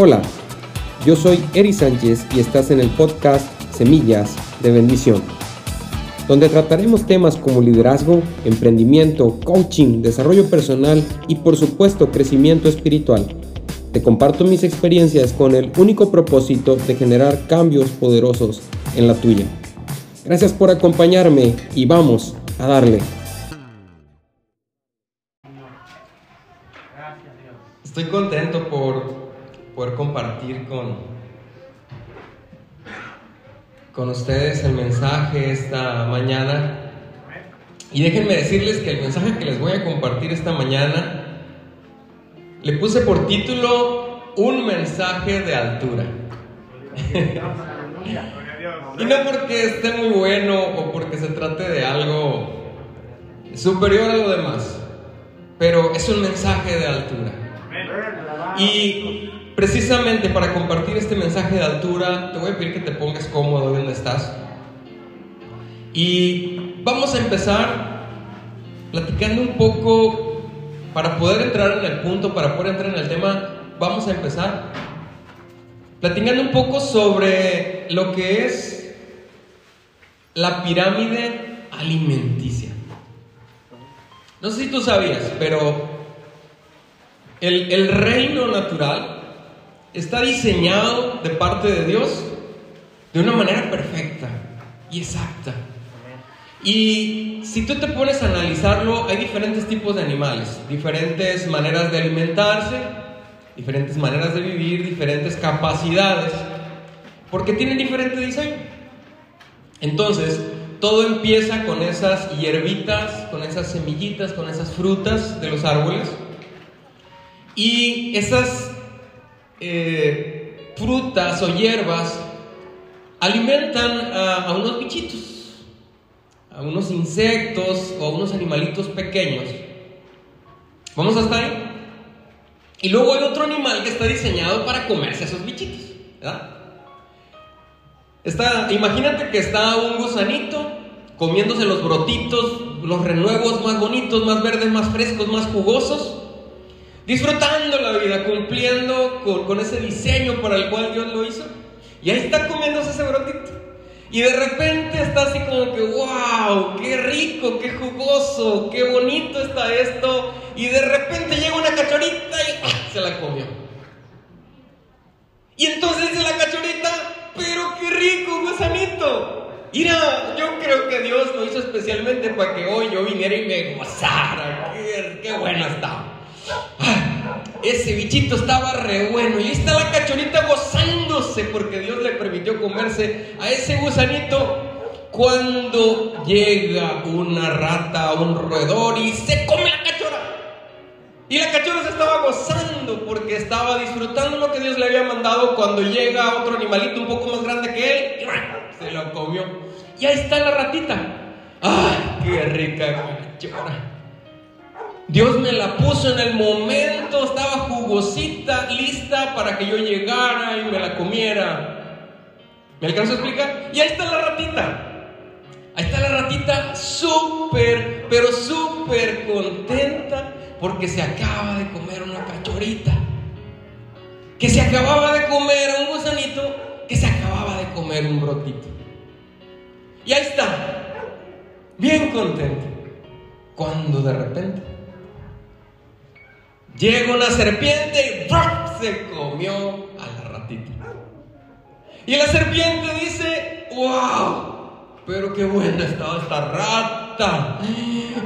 Hola, yo soy Eri Sánchez y estás en el podcast Semillas de Bendición, donde trataremos temas como liderazgo, emprendimiento, coaching, desarrollo personal y por supuesto crecimiento espiritual. Te comparto mis experiencias con el único propósito de generar cambios poderosos en la tuya. Gracias por acompañarme y vamos a darle. Estoy contento por poder compartir con, con ustedes el mensaje esta mañana. Y déjenme decirles que el mensaje que les voy a compartir esta mañana le puse por título Un mensaje de altura. y no porque esté muy bueno o porque se trate de algo superior a lo demás, pero es un mensaje de altura. Y precisamente para compartir este mensaje de altura, te voy a pedir que te pongas cómodo donde estás. Y vamos a empezar platicando un poco, para poder entrar en el punto, para poder entrar en el tema, vamos a empezar platicando un poco sobre lo que es la pirámide alimenticia. No sé si tú sabías, pero el, reino natural está diseñado de parte de Dios de una manera perfecta y exacta. Y si tú te pones a analizarlo, hay diferentes tipos de animales, diferentes maneras de alimentarse, diferentes maneras de vivir, diferentes capacidades, porque tienen diferente diseño. Entonces, todo empieza con esas hierbitas, con esas semillitas, con esas frutas de los árboles y esas eh, frutas o hierbas alimentan a, unos bichitos, a unos insectos o a unos animalitos pequeños. ¿Vamos hasta ahí? Y luego hay otro animal que está diseñado para comerse a esos bichitos. Está, imagínate que está un gusanito comiéndose los brotitos, los renuevos más bonitos, más verdes, más frescos, más jugosos disfrutando la vida, cumpliendo con, ese diseño para el cual Dios lo hizo. Y ahí está comiéndose ese brotito. Y de repente está así como que, wow, qué rico, qué jugoso, qué bonito está esto. Y de repente llega una cachorita y ¡ah! se la comió. Y entonces dice la cachorita, pero qué rico, gusanito. Mira, yo creo que Dios lo hizo especialmente para que hoy yo viniera y me gozara. Qué, qué bueno está. Ese bichito estaba re bueno. Y ahí está la cachorita gozándose porque Dios le permitió comerse a ese gusanito. Cuando llega una rata, un roedor y se come la cachora. Y la cachora se estaba gozando porque estaba disfrutando lo que Dios le había mandado. Cuando llega otro animalito un poco más grande que él, se lo comió. Y ahí está la ratita. ¡Ay, qué rica cachora! Dios me la puso en el momento, estaba jugosita, lista para que yo llegara y me la comiera. ¿Me alcanzo a explicar? Y ahí está la ratita. Ahí está la ratita súper, pero súper contenta porque se acaba de comer una cachorita. Que se acababa de comer un gusanito, que se acababa de comer un brotito. Y ahí está, bien contenta. Cuando de repente Llega una serpiente y se comió a la ratita. Y la serpiente dice, wow, pero qué buena estaba esta rata.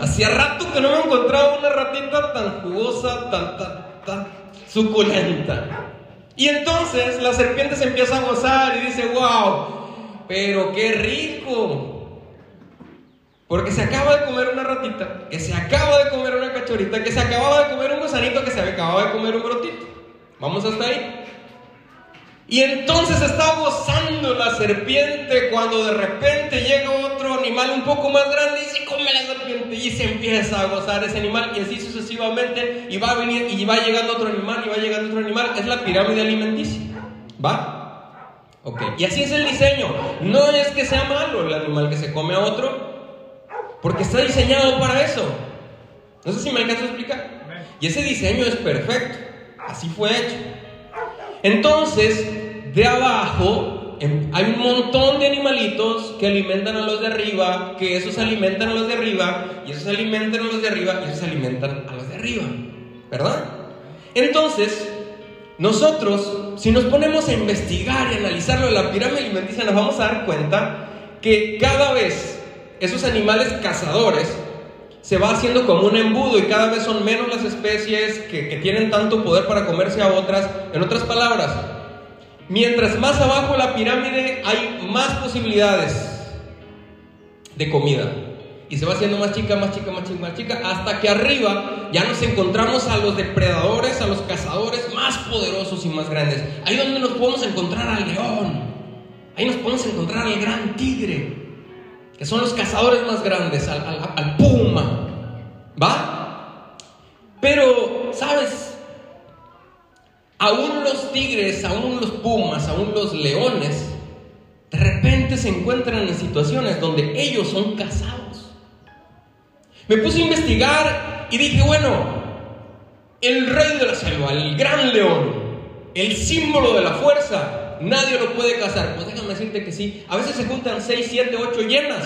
Hacía rato que no me encontraba una ratita tan jugosa, tan, tan, tan suculenta. Y entonces la serpiente se empieza a gozar y dice, wow, pero qué rico. Porque se acaba de comer una ratita, que se acaba de comer una cachorita, que se acababa de comer un gusanito, que se acababa de comer un brotito. Vamos hasta ahí. Y entonces está gozando la serpiente cuando de repente llega otro animal un poco más grande y se come la serpiente y se empieza a gozar ese animal y así sucesivamente y va a venir y va llegando otro animal y va llegando otro animal. Es la pirámide alimenticia. ¿Va? Ok. Y así es el diseño. No es que sea malo el animal que se come a otro, porque está diseñado para eso. No sé si me alcanzo a explicar. Y ese diseño es perfecto. Así fue hecho. Entonces, de abajo em, hay un montón de animalitos que alimentan a los de arriba, que esos alimentan a los de arriba, y esos alimentan a los de arriba, y esos alimentan a los de arriba. ¿Verdad? Entonces, nosotros, si nos ponemos a investigar y analizar lo de la pirámide alimenticia, nos vamos a dar cuenta que cada vez esos animales cazadores se va haciendo como un embudo y cada vez son menos las especies que, tienen tanto poder para comerse a otras. En otras palabras, mientras más abajo la pirámide hay más posibilidades de comida. Y se va haciendo más chica, más chica, más chica, más chica, hasta que arriba ya nos encontramos a los depredadores, a los cazadores más poderosos y más grandes. Ahí donde nos podemos encontrar al león, ahí nos podemos encontrar al gran tigre, que son los cazadores más grandes, al, puma, ¿va? Pero, ¿sabes? Aún los tigres, aún los pumas, aún los leones, de repente se encuentran en situaciones donde ellos son cazados. Me puse a investigar y dije, bueno, el rey de la selva, el gran león, el símbolo de la fuerza, nadie lo puede cazar. Pues déjame decirte que sí. A veces se juntan 6, 7, 8 llenas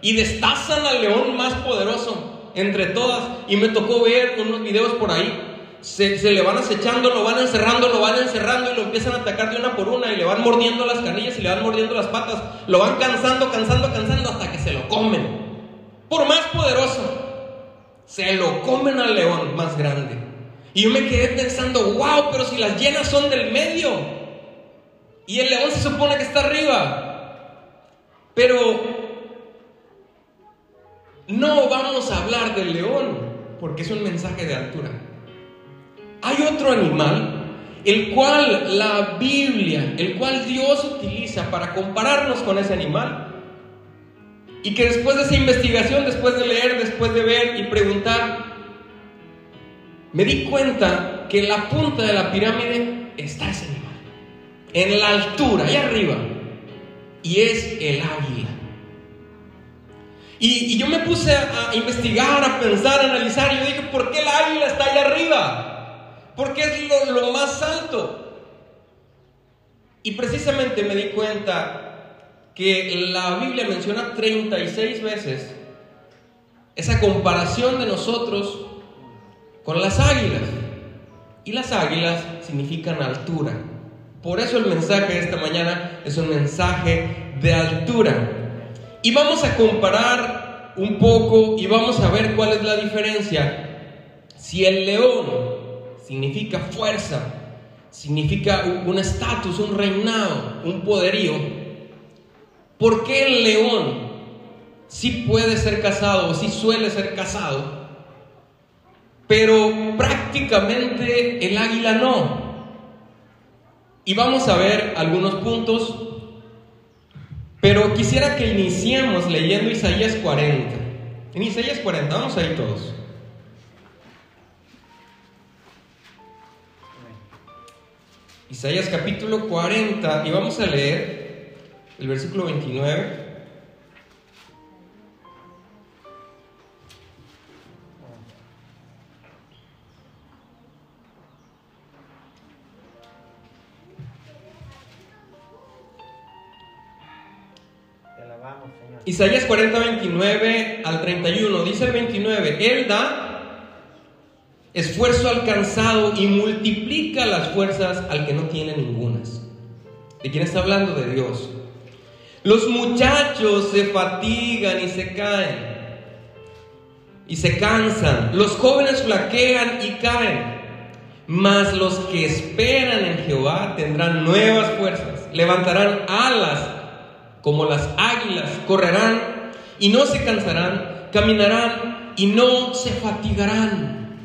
y destazan al león más poderoso entre todas. Y me tocó ver unos videos por ahí. Se, le van acechando, lo van encerrando, lo van encerrando y lo empiezan a atacar de una por una y le van mordiendo las canillas y le van mordiendo las patas. Lo van cansando, cansando, cansando hasta que se lo comen. Por más poderoso. Se lo comen al león más grande. Y yo me quedé pensando, wow, pero si las llenas son del medio, y el león se supone que está arriba. Pero no vamos a hablar del león, porque es un mensaje de altura. Hay otro animal, el cual la Biblia, el cual Dios utiliza para compararnos con ese animal. Y que después de esa investigación, después de leer, después de ver y preguntar, me di cuenta que en la punta de la pirámide está ese animal en la altura, ahí arriba, y es el águila. Y, yo me puse a, investigar, a pensar, a analizar, y yo dije, ¿por qué el águila está ahí arriba? Porque es lo, lo más alto. Y precisamente me di cuenta que la Biblia menciona 36 veces esa comparación de nosotros con las águilas. Y las águilas significan altura. Por eso el mensaje de esta mañana es un mensaje de altura. Y vamos a comparar un poco y vamos a ver cuál es la diferencia. Si el león significa fuerza, significa un estatus, un reinado, un poderío, ¿por qué el león sí puede ser casado o sí suele ser casado? Pero prácticamente el águila no. Y vamos a ver algunos puntos, pero quisiera que iniciemos leyendo Isaías 40. En Isaías 40, vamos ahí todos. Isaías capítulo 40 y vamos a leer el versículo 29. Isaías 40, 29 al 31, dice el 29, Él da esfuerzo alcanzado y multiplica las fuerzas al que no tiene ningunas. ¿De quién está hablando? De Dios. Los muchachos se fatigan y se caen y se cansan. Los jóvenes flaquean y caen. Mas los que esperan en Jehová tendrán nuevas fuerzas, levantarán alas como las águilas, correrán y no se cansarán, caminarán y no se fatigarán.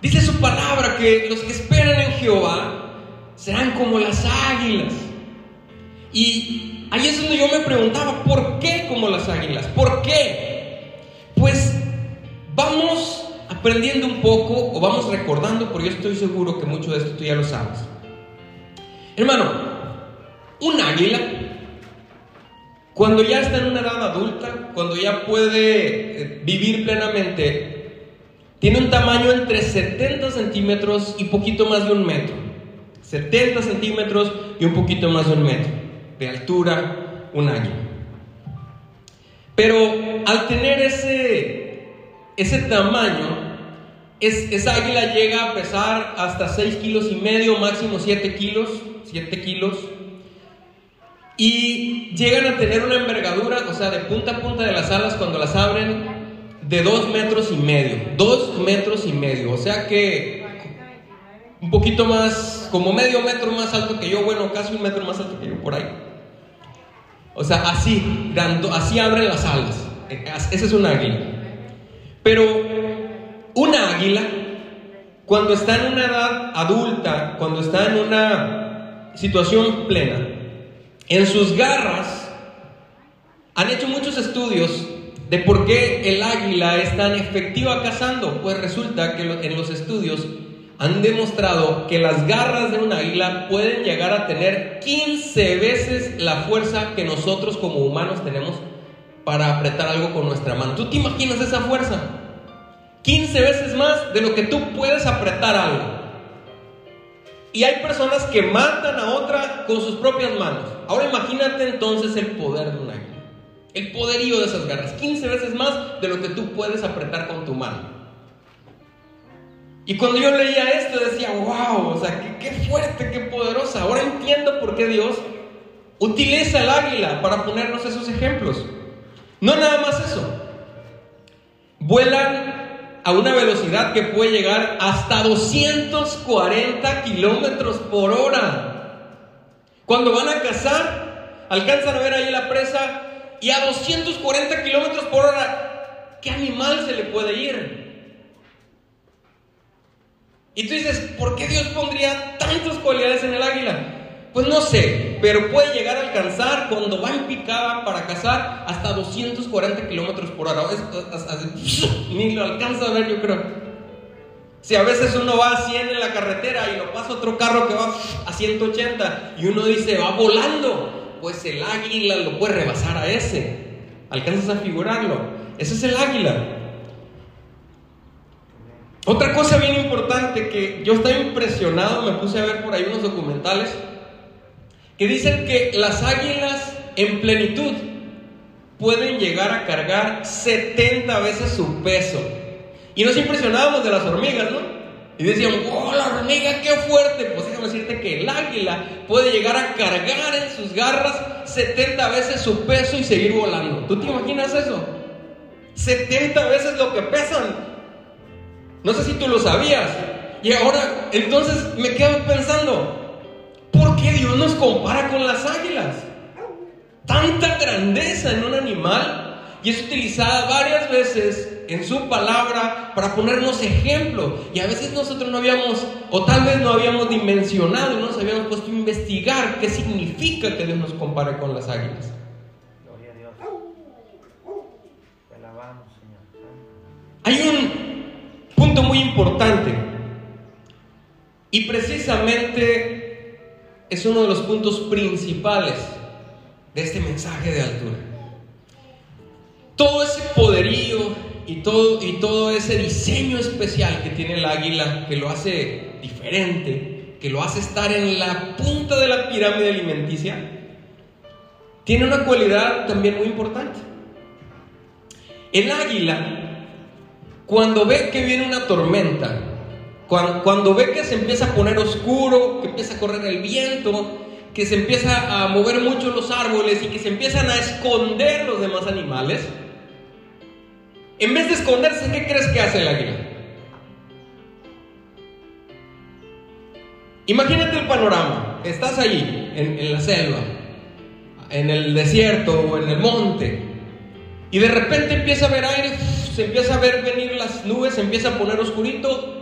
Dice su palabra que los que esperan en Jehová serán como las águilas. Y ahí es donde yo me preguntaba, ¿por qué como las águilas? ¿Por qué? Pues vamos aprendiendo un poco o vamos recordando, porque yo estoy seguro que mucho de esto tú ya lo sabes. Hermano, un águila cuando ya está en una edad adulta, cuando ya puede eh, vivir plenamente, tiene un tamaño entre 70 centímetros y poquito más de un metro. 70 centímetros y un poquito más de un metro de altura, un águila. Pero al tener ese, ese tamaño, esa águila llega a pesar hasta 6 kilos y medio, máximo 7 kilos, 7 kilos. Y llegan a tener una envergadura, o sea, de punta a punta de las alas cuando las abren, de 2 metros y medio. 2 metros y medio. O sea que un poquito más, como medio metro más alto que yo, bueno, casi un metro más alto que yo por ahí. O sea, así, así abren las alas. Ese es un águila. Pero una águila, cuando está en una edad adulta, cuando está en una situación plena, en sus garras, han hecho muchos estudios de por qué el águila es tan efectiva cazando. Pues resulta que en los estudios han demostrado que las garras de un águila pueden llegar a tener 15 veces la fuerza que nosotros como humanos tenemos para apretar algo con nuestra mano. ¿Tú te imaginas esa fuerza? 15 veces más de lo que tú puedes apretar algo. Y hay personas que matan a otra con sus propias manos. Ahora imagínate entonces el poder de un águila. El poderío de esas garras. 15 veces más de lo que tú puedes apretar con tu mano. Y cuando yo leía esto decía, wow, o sea, qué, fuerte, qué poderosa. Ahora entiendo por qué Dios utiliza el águila para ponernos esos ejemplos. No nada más eso. Vuelan a una velocidad que puede llegar hasta 240 kilómetros por hora. Cuando van a cazar, alcanzan a ver ahí la presa y a 240 kilómetros por hora, ¿qué animal se le puede ir? Y tú dices, ¿por qué Dios pondría tantas cualidades en el águila? Pues no sé, pero puede llegar a alcanzar cuando va en picada para cazar hasta 240 kilómetros por hora. ni lo alcanza a ver, yo creo. Si a veces uno va a 100 en la carretera y lo pasa otro carro que va a 180 y uno dice, va volando, pues el águila lo puede rebasar a ese. Alcanzas a figurarlo. Ese es el águila. Otra cosa bien importante que yo estaba impresionado, me puse a ver por ahí unos documentales, que dicen que las águilas en plenitud pueden llegar a cargar 70 veces su peso. Y nos impresionábamos de las hormigas, ¿no? Y decían, ¡oh, la hormiga, qué fuerte! Pues déjame decirte que el águila puede llegar a cargar en sus garras 70 veces su peso y seguir volando. ¿Tú te imaginas eso? 70 veces lo que pesan. No sé si tú lo sabías. Y ahora, entonces me quedo pensando, ¿por qué Dios nos compara con las águilas? Tanta grandeza en un animal y es utilizada varias veces en su palabra para ponernos ejemplo. Y a veces nosotros no habíamos, o tal vez no habíamos dimensionado, no nos habíamos puesto a investigar qué significa que Dios nos compare con las águilas. Gloria a Dios. Te alabamos, Señor. Hay un punto muy importante. Y precisamente es uno de los puntos principales de este mensaje de altura. Todo ese poderío y todo, ese diseño especial que tiene el águila, que lo hace diferente, que lo hace estar en la punta de la pirámide alimenticia, tiene una cualidad también muy importante. El águila cuando ve que viene una tormenta, cuando, ve que se empieza a poner oscuro, que empieza a correr el viento, que se empieza a mover mucho los árboles y que se empiezan a esconder los demás animales, en vez de esconderse, ¿qué crees que hace el águila? Imagínate el panorama. Estás ahí, en, en, la selva, en el desierto o en el monte, y de repente empieza a haber aire se empieza a ver venir las nubes, se empieza a poner oscurito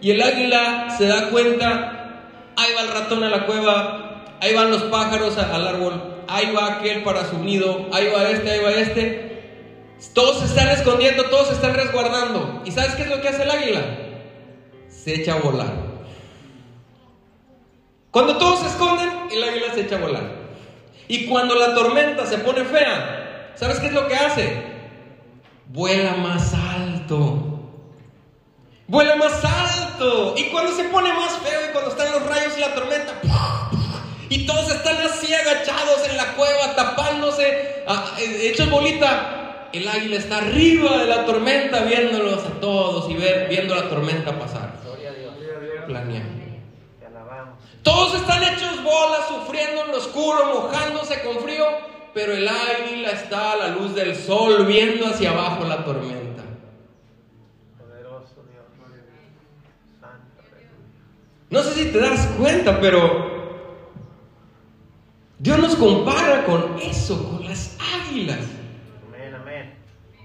y el águila se da cuenta, ahí va el ratón a la cueva, ahí van los pájaros al árbol, ahí va aquel para su nido, ahí va este, ahí va este. Todos se están escondiendo, todos se están resguardando. ¿Y sabes qué es lo que hace el águila? Se echa a volar. Cuando todos se esconden, el águila se echa a volar. Y cuando la tormenta se pone fea, ¿sabes qué es lo que hace? vuela más alto. Vuela más alto. Y cuando se pone más feo y cuando están los rayos y la tormenta, Y todos están así agachados en la cueva, tapándose, ah, eh, hechos bolita. El águila está arriba de la tormenta, viéndolos a todos y ver, viendo la tormenta pasar. Planeando. Todos están hechos bolas, sufriendo en lo oscuro, mojándose con frío, pero el águila está a la luz del sol, viendo hacia abajo la tormenta. No sé si te das cuenta, pero Dios nos compara con eso, con las águilas.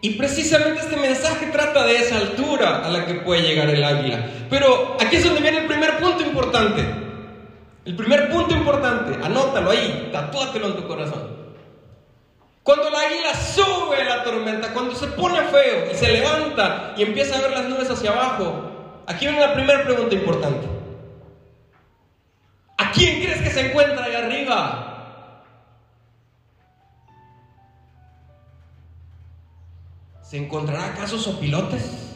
Y precisamente este mensaje trata de esa altura a la que puede llegar el águila. Pero aquí es donde viene el primer punto importante. El primer punto importante, anótalo ahí, tatúatelo en tu corazón. Cuando el águila sube la tormenta, cuando se pone feo y se levanta y empieza a ver las nubes hacia abajo, aquí viene la primera pregunta importante. ¿A quién crees que se encuentra ahí arriba? ¿Se encontrará acaso sopilotes?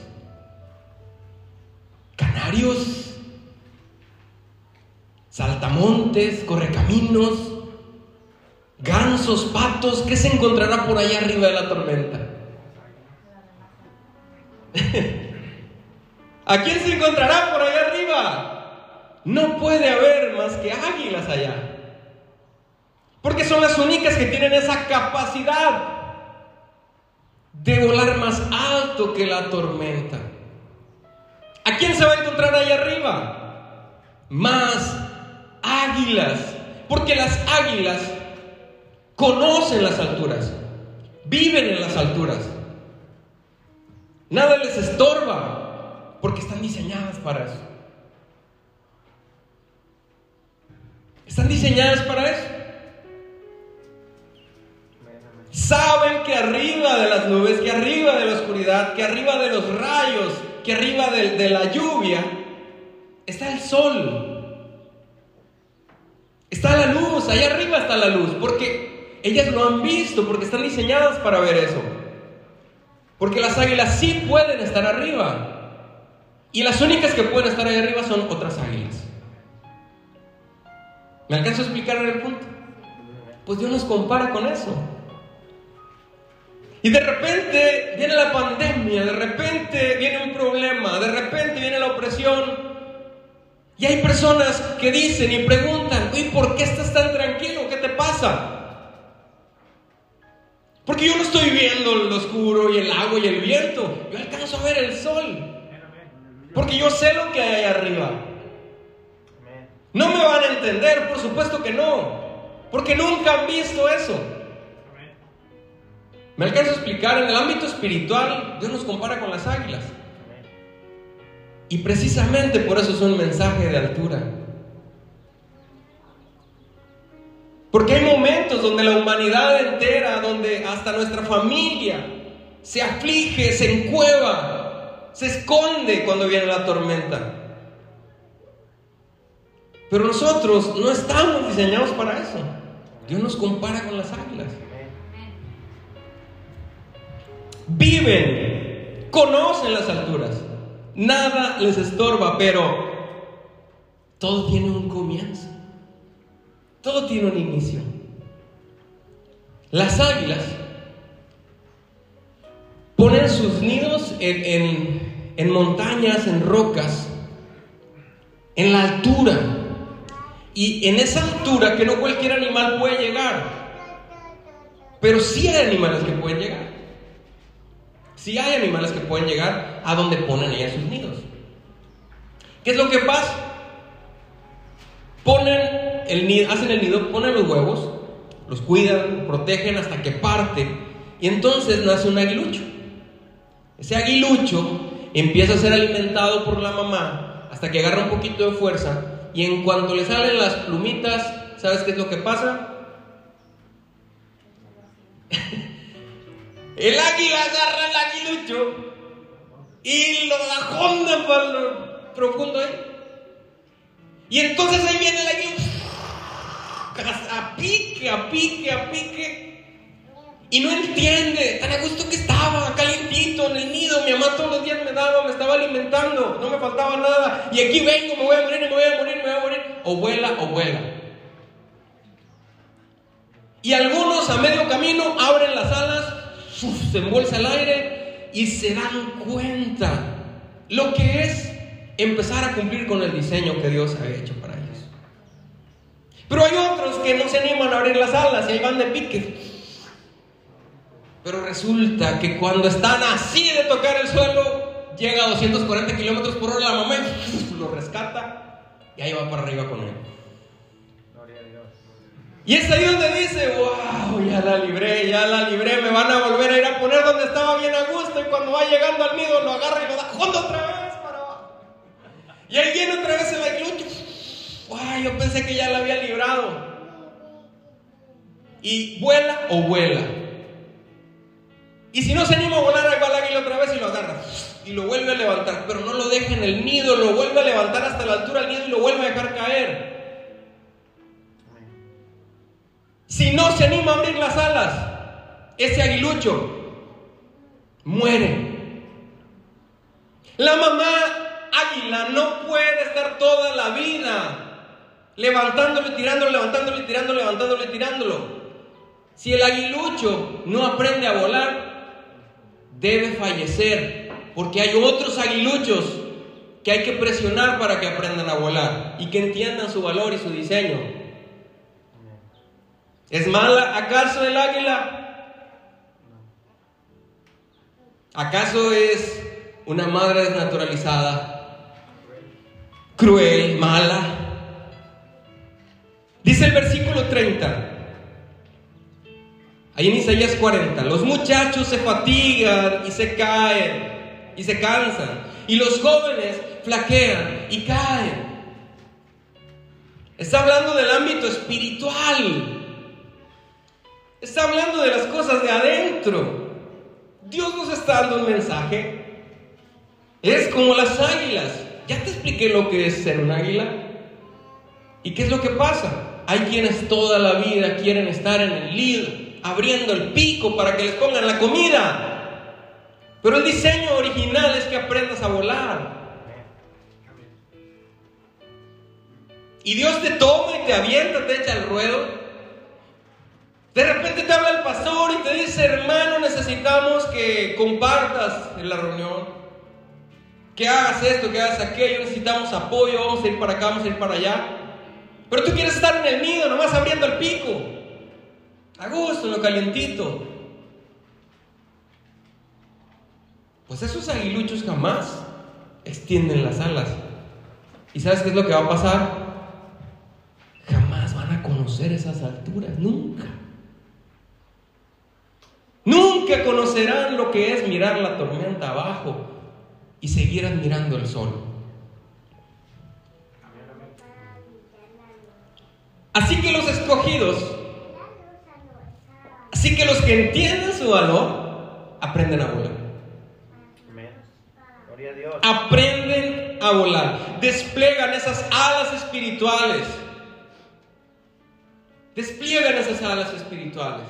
¿Canarios? ¿Saltamontes? ¿Correcaminos? ¿Gansos? ¿Patos? ¿Qué se encontrará por allá arriba de la tormenta? ¿A quién se encontrará por allá arriba? No puede haber más que águilas allá. Porque son las únicas que tienen esa capacidad de volar más alto que la tormenta. ¿A quién se va a encontrar allá arriba? Más águilas. Porque las águilas conocen las alturas, viven en las alturas. Nada les estorba porque están diseñadas para eso. Están diseñadas para eso. Saben que arriba de las nubes, que arriba de la oscuridad, que arriba de los rayos, que arriba de, la lluvia, está el sol. Está la luz, allá arriba está la luz, porque ellas lo han visto, porque están diseñadas para ver eso. Porque las águilas sí pueden estar arriba. Y las únicas que pueden estar ahí arriba son otras águilas. ¿Me alcanzo a explicar el punto? Pues Dios nos compara con eso. Y de repente viene la pandemia, de repente viene un problema, de repente viene la opresión. Y hay personas que dicen y preguntan, ¿y por qué estás tan tranquilo? ¿Qué te pasa? Porque yo no estoy viendo lo oscuro y el agua y el viento. Yo alcanzo a ver el sol. Porque yo sé lo que hay ahí arriba. No me van a entender, por supuesto que no, porque nunca han visto eso. Me alcanzo a explicar, en el ámbito espiritual, Dios nos compara con las águilas. Y precisamente por eso es un mensaje de altura. Porque hay momentos donde la humanidad entera, donde hasta nuestra familia se aflige, se encueva, se esconde cuando viene la tormenta. Pero nosotros no estamos diseñados para eso. Dios nos compara con las águilas. Viven, conocen las alturas. Nada les estorba, pero todo tiene un comienzo. Todo tiene un inicio. Las águilas ponen sus nidos en, en montañas, en rocas, en la altura. Y en esa altura que no cualquier animal puede llegar. Pero sí hay animales que pueden llegar. Sí hay animales que pueden llegar a donde ponen ellas sus nidos. ¿Qué es lo que pasa? Ponen el nido, hacen el nido, ponen los huevos, los cuidan, protegen hasta que parte y entonces nace un aguilucho. Ese aguilucho empieza a ser alimentado por la mamá hasta que agarra un poquito de fuerza y en cuanto le salen las plumitas, ¿sabes qué es lo que pasa? el águila agarra el aguilucho y lo ajonda para lo profundo ahí. Y entonces ahí viene el aguilucho a pique, a pique, a pique. Y no entiende, tan a gusto que estaba, calientito en el nido, mi mamá todos los días me daba, me estaba alimentando, no me faltaba nada. Y aquí vengo, me voy a morir, me voy a morir, me voy a morir. O vuela o vuela. Y algunos a medio camino abren las alas, se embolsa el aire y se dan cuenta lo que es empezar a cumplir con el diseño que Dios ha hecho para ellos. Pero hay otros que no se animan a abrir las alas y ahí van de pique. Pero resulta que cuando están así de tocar el suelo, llega a 240 kilómetros por hora la mamá lo rescata y ahí va para arriba con él. Y es ahí donde dice, wow, ya la libré, ya la libré, me van a volver a ir a poner donde estaba bien a gusto y cuando va llegando al nido lo agarra y lo da junto otra vez para abajo. Y ahí viene otra vez el aguilucho. Wow, yo pensé que ya la había librado. Y vuela o vuela. Y si no se anima a volar, el águila otra vez y lo agarra. Y lo vuelve a levantar, pero no lo deja en el nido, lo vuelve a levantar hasta la altura del nido y lo vuelve a dejar caer. Si no se anima a abrir las alas, ese aguilucho muere. La mamá águila no puede estar toda la vida levantándolo y tirándolo, levantándolo y tirándolo, levantándolo y tirándolo. Si el aguilucho no aprende a volar, debe fallecer, porque hay otros aguiluchos que hay que presionar para que aprendan a volar y que entiendan su valor y su diseño. ¿Es mala acaso el águila? ¿Acaso es una madre desnaturalizada? Cruel, mala. Dice el versículo 30. Ahí en Isaías 40, los muchachos se fatigan y se caen y se cansan, y los jóvenes flaquean y caen. Está hablando del ámbito espiritual. Está hablando de las cosas de adentro. Dios nos está dando un mensaje. Es como las águilas. Ya te expliqué lo que es ser un águila. ¿Y qué es lo que pasa? Hay quienes toda la vida quieren estar en el nido, abriendo el pico para que les pongan la comida. Pero el diseño original es que aprendas a volar. Y Dios te toma y te avienta, te echa al ruedo de repente te habla el pastor y te dice, hermano, necesitamos que compartas en la reunión, que hagas esto, que hagas aquello, necesitamos apoyo, vamos a ir para acá, vamos a ir para allá. Pero tú quieres estar en el nido, nomás abriendo el pico, a gusto, lo calientito. Pues esos aguiluchos jamás extienden las alas. ¿Y sabes qué es lo que va a pasar? Jamás van a conocer esas alturas, nunca. Nunca conocerán lo que es mirar la tormenta abajo y seguir admirando el sol. Así que los escogidos, que entienden su valor, aprenden a volar. Aprenden a volar, despliegan esas alas espirituales, despliegan esas alas espirituales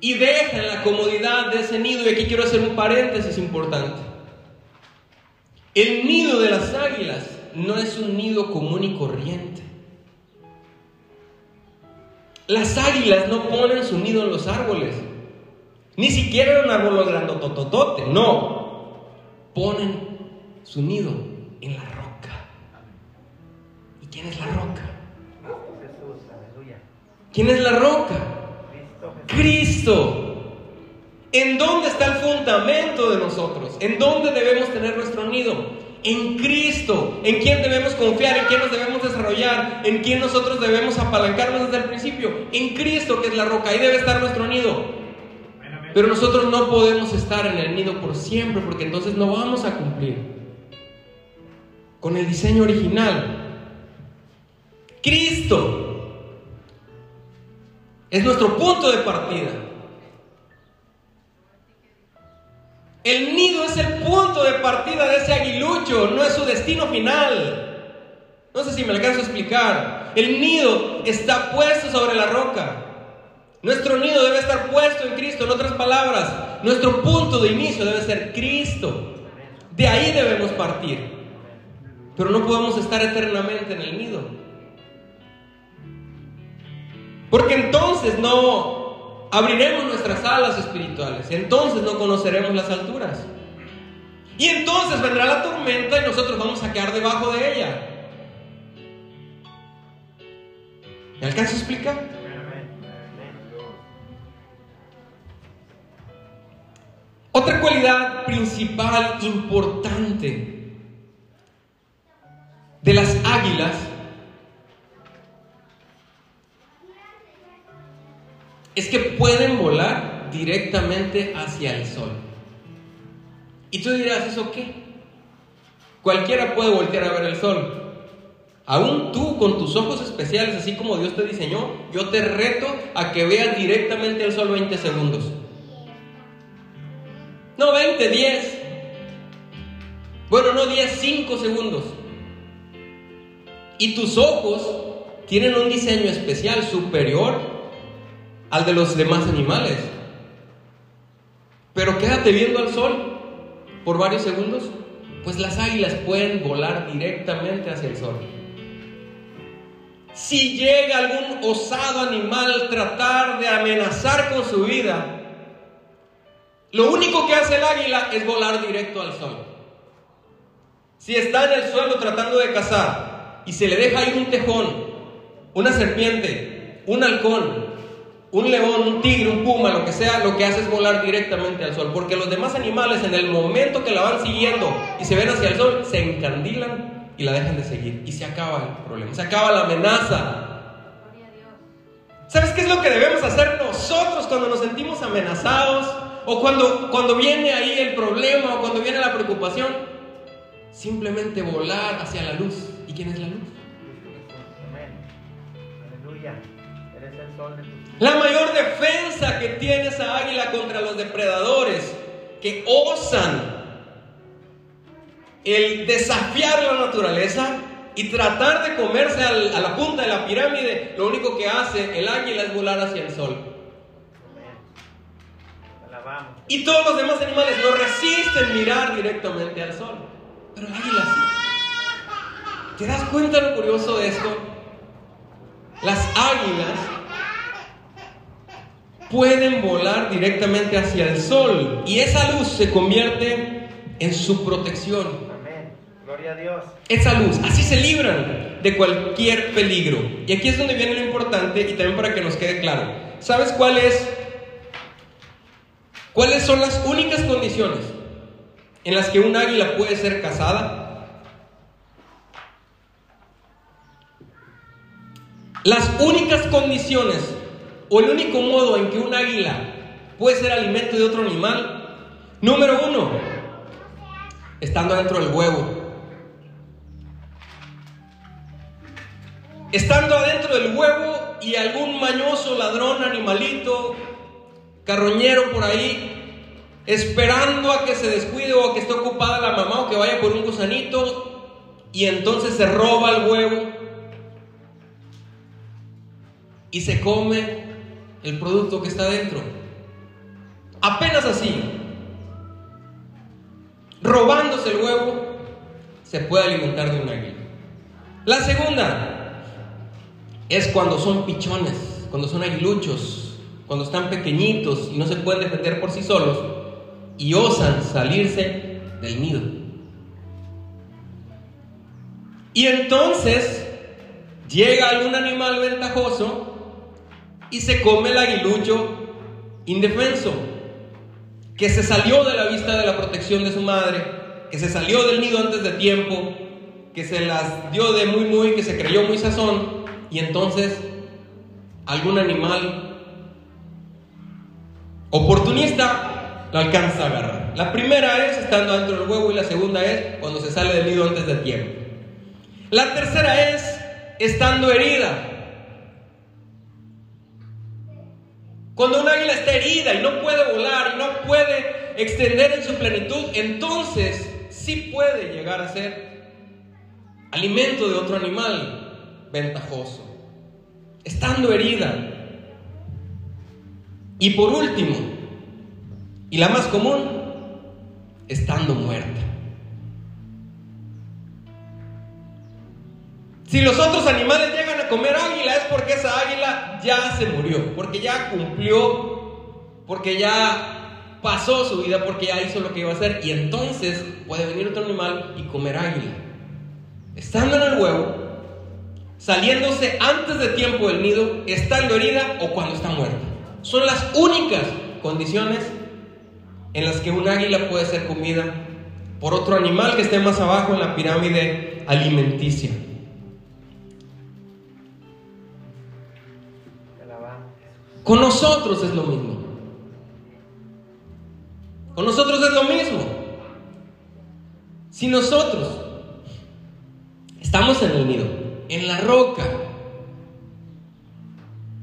y dejan la comodidad de ese nido. Y aquí quiero hacer un paréntesis importante. El nido de las águilas no es un nido común y corriente. Las águilas no ponen su nido en los árboles. Ni siquiera en un árbol grandotototote. No. Ponen su nido en la roca. ¿Y quién es la roca? ¿Quién es la roca? Cristo. ¿En dónde está el fundamento de nosotros? ¿En dónde debemos tener nuestro nido? En Cristo. ¿En quién debemos confiar? ¿En quién nos debemos desarrollar? ¿En quién nosotros debemos apalancarnos desde el principio? En Cristo, que es la roca. Ahí debe estar nuestro nido. Pero nosotros no podemos estar en el nido por siempre porque entonces no vamos a cumplir con el diseño original. Cristo es nuestro punto de partida. El nido es el punto de partida de ese aguilucho, no es su destino final. No sé si me alcanzo a explicar. El nido está puesto sobre la roca. Nuestro nido debe estar puesto en Cristo. En otras palabras, nuestro punto de inicio debe ser Cristo. De ahí debemos partir. Pero no podemos estar eternamente en el nido. Porque entonces no abriremos nuestras alas espirituales, entonces no conoceremos las alturas. Y entonces vendrá la tormenta y nosotros vamos a quedar debajo de ella. ¿Me alcanza a explicar? Otra cualidad principal importante de las águilas es que pueden volar directamente hacia el sol. Y tú dirás, ¿eso qué? Cualquiera puede voltear a ver el sol. Aún tú con tus ojos especiales, así como Dios te diseñó, yo te reto a que veas directamente el sol 20 segundos. No 20, 10. Bueno, no 10, 5 segundos. Y tus ojos tienen un diseño especial superior al de los demás animales. Pero quédate viendo al sol por varios segundos, pues las águilas pueden volar directamente hacia el sol. Si llega algún osado animal tratar de amenazar con su vida, lo único que hace el águila es volar directo al sol. Si está en el suelo tratando de cazar y se le deja ahí un tejón, una serpiente, un halcón, un león, un tigre, un puma, lo que sea, lo que hace es volar directamente al sol. Porque los demás animales en el momento que la van siguiendo y se ven hacia el sol, se encandilan y la dejan de seguir. Y se acaba el problema, se acaba la amenaza. ¿Sabes qué es lo que debemos hacer nosotros cuando nos sentimos amenazados? o cuando, cuando viene ahí el problema o cuando viene la preocupación, simplemente volar hacia la luz. ¿Y quién es la luz? Aleluya. Eres el sol de tu... La mayor defensa que tiene esa águila contra los depredadores que osan el desafiar la naturaleza y tratar de comerse a la punta de la pirámide, lo único que hace el águila es volar hacia el sol. Y todos los demás animales no resisten mirar directamente al sol. Pero el águila sí. ¿Te das cuenta lo curioso de esto? Las águilas pueden volar directamente hacia el sol y esa luz se convierte en su protección. Amén. Gloria a Dios. Esa luz, así se libran de cualquier peligro. Y aquí es donde viene lo importante y también para que nos quede claro. ¿Sabes cuál es ¿Cuáles son las únicas condiciones en las que un águila puede ser cazada? Las únicas condiciones o el único modo en que un águila puede ser alimento de otro animal, número uno, estando dentro del huevo. Estando adentro del huevo y algún mañoso ladrón, animalito, carroñero por ahí, esperando a que se descuide o a que esté ocupada la mamá o que vaya por un gusanito y entonces se roba el huevo y se come el producto que está dentro. Apenas así, robándose el huevo, se puede alimentar de un águila. La segunda es cuando son pichones, cuando son aguiluchos, cuando están pequeñitos y no se pueden defender por sí solos y osan salirse del nido. Y entonces llega algún animal ventajoso y se come el aguilucho indefenso, que se salió de la vista de la protección de su madre, que se salió del nido antes de tiempo, que se las dio de muy muy, que se creyó muy sazón, y entonces algún animal oportunista lo alcanza a agarrar. La primera es estando dentro del huevo y la segunda es cuando se sale del nido antes de tiempo. La tercera es estando herida. Cuando un águila está herida y no puede volar y no puede extender en su plenitud, entonces sí puede llegar a ser alimento de otro animal ventajoso. Estando herida. Y por último, y la más común, estando muerta. Si los otros animales llegan a comer águila es porque esa águila ya se murió, porque ya cumplió, porque ya pasó su vida, porque ya hizo lo que iba a hacer, y entonces puede venir otro animal y comer águila. Estando en el huevo, saliéndose antes de tiempo del nido, estando herida o cuando está muerta. Son las únicas condiciones en las que un águila puede ser comida por otro animal que esté más abajo en la pirámide alimenticia. Con nosotros es lo mismo. Con nosotros es lo mismo. Si nosotros estamos en el nido, en la roca,